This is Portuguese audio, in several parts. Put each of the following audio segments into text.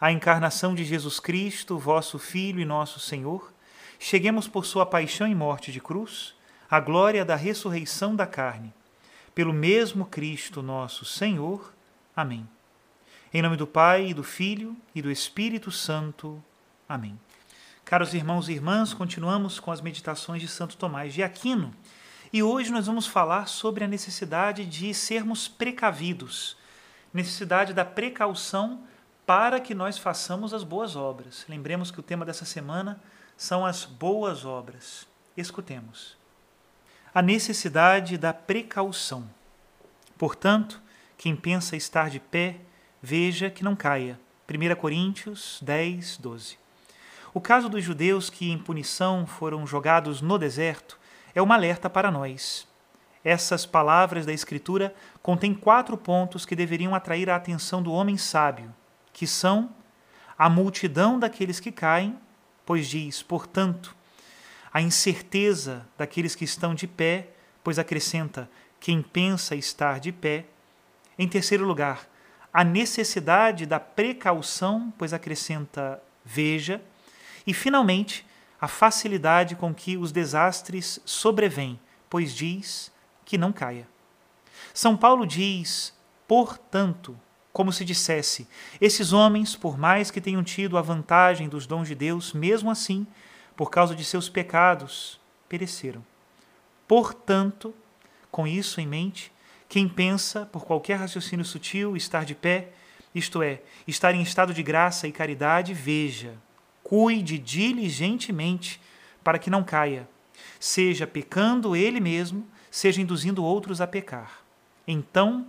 a encarnação de Jesus Cristo, vosso Filho e nosso Senhor, cheguemos por sua paixão e morte de cruz, à glória da ressurreição da carne. Pelo mesmo Cristo nosso Senhor. Amém. Em nome do Pai, e do Filho e do Espírito Santo. Amém. Caros irmãos e irmãs, continuamos com as meditações de Santo Tomás de Aquino e hoje nós vamos falar sobre a necessidade de sermos precavidos, necessidade da precaução para que nós façamos as boas obras. Lembremos que o tema dessa semana são as boas obras. Escutemos. A necessidade da precaução. Portanto, quem pensa estar de pé, veja que não caia. 1 Coríntios 10, 12. O caso dos judeus que, em punição, foram jogados no deserto é uma alerta para nós. Essas palavras da Escritura contêm quatro pontos que deveriam atrair a atenção do homem sábio que são a multidão daqueles que caem, pois diz, portanto, a incerteza daqueles que estão de pé, pois acrescenta, quem pensa estar de pé. Em terceiro lugar, a necessidade da precaução, pois acrescenta, veja. E, finalmente, a facilidade com que os desastres sobrevêm, pois diz que não caia. São Paulo diz, portanto, como se dissesse: esses homens, por mais que tenham tido a vantagem dos dons de Deus, mesmo assim, por causa de seus pecados, pereceram. Portanto, com isso em mente, quem pensa, por qualquer raciocínio sutil, estar de pé, isto é, estar em estado de graça e caridade, veja, cuide diligentemente para que não caia, seja pecando ele mesmo, seja induzindo outros a pecar. Então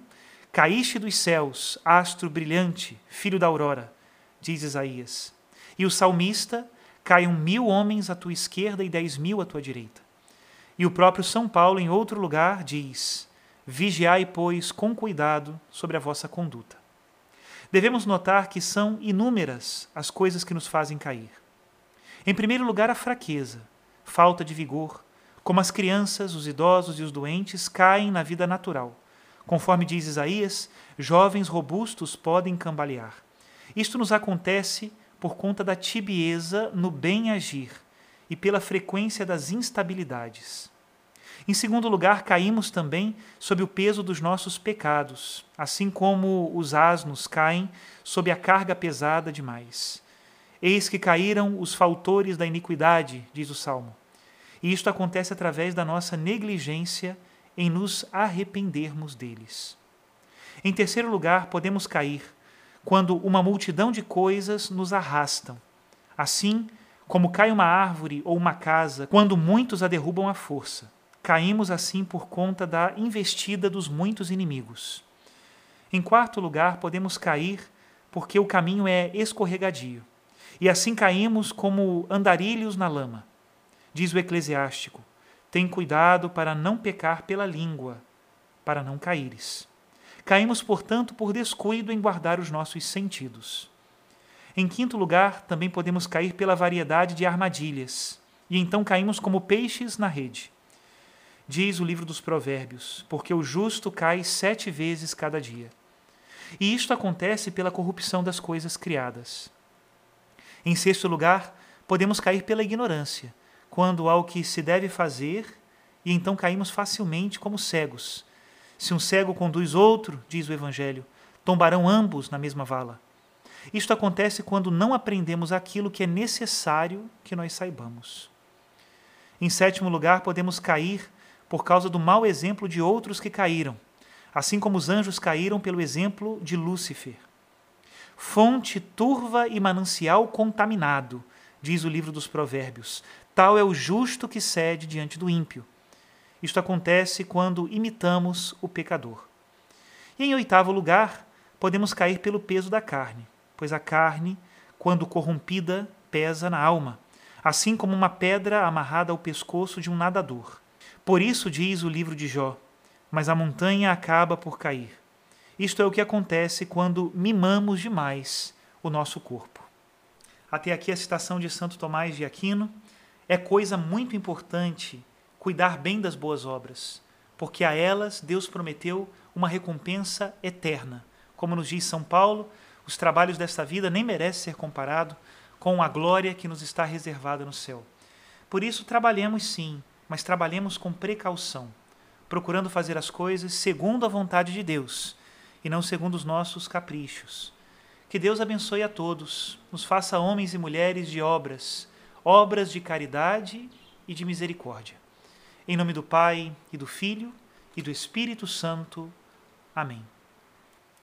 Caíste dos céus, astro brilhante, filho da aurora, diz Isaías. E o salmista, caiam mil homens à tua esquerda e dez mil à tua direita. E o próprio São Paulo, em outro lugar, diz: Vigiai, pois, com cuidado sobre a vossa conduta. Devemos notar que são inúmeras as coisas que nos fazem cair. Em primeiro lugar, a fraqueza, falta de vigor, como as crianças, os idosos e os doentes caem na vida natural Conforme diz Isaías, jovens robustos podem cambalear. Isto nos acontece por conta da tibieza no bem agir e pela frequência das instabilidades. Em segundo lugar, caímos também sob o peso dos nossos pecados, assim como os asnos caem sob a carga pesada demais. Eis que caíram os faltores da iniquidade, diz o Salmo. E isto acontece através da nossa negligência em nos arrependermos deles. Em terceiro lugar, podemos cair quando uma multidão de coisas nos arrastam. Assim como cai uma árvore ou uma casa quando muitos a derrubam à força. Caímos assim por conta da investida dos muitos inimigos. Em quarto lugar, podemos cair porque o caminho é escorregadio. E assim caímos como andarilhos na lama. Diz o eclesiástico: tem cuidado para não pecar pela língua, para não caíres. Caímos, portanto, por descuido em guardar os nossos sentidos. Em quinto lugar, também podemos cair pela variedade de armadilhas, e então caímos como peixes na rede. Diz o livro dos Provérbios: porque o justo cai sete vezes cada dia. E isto acontece pela corrupção das coisas criadas. Em sexto lugar, podemos cair pela ignorância, quando há o que se deve fazer, e então caímos facilmente como cegos. Se um cego conduz outro, diz o Evangelho, tombarão ambos na mesma vala. Isto acontece quando não aprendemos aquilo que é necessário que nós saibamos. Em sétimo lugar, podemos cair por causa do mau exemplo de outros que caíram, assim como os anjos caíram pelo exemplo de Lúcifer. Fonte turva e manancial contaminado, diz o livro dos Provérbios. Tal é o justo que cede diante do ímpio. Isto acontece quando imitamos o pecador. E em oitavo lugar, podemos cair pelo peso da carne pois a carne, quando corrompida, pesa na alma, assim como uma pedra amarrada ao pescoço de um nadador. Por isso diz o livro de Jó: Mas a montanha acaba por cair. Isto é o que acontece quando mimamos demais o nosso corpo. Até aqui a citação de Santo Tomás de Aquino. É coisa muito importante cuidar bem das boas obras, porque a elas Deus prometeu uma recompensa eterna. Como nos diz São Paulo, os trabalhos desta vida nem merecem ser comparado com a glória que nos está reservada no céu. Por isso, trabalhemos sim, mas trabalhemos com precaução, procurando fazer as coisas segundo a vontade de Deus e não segundo os nossos caprichos. Que Deus abençoe a todos, nos faça homens e mulheres de obras, obras de caridade e de misericórdia. Em nome do Pai, e do Filho, e do Espírito Santo. Amém.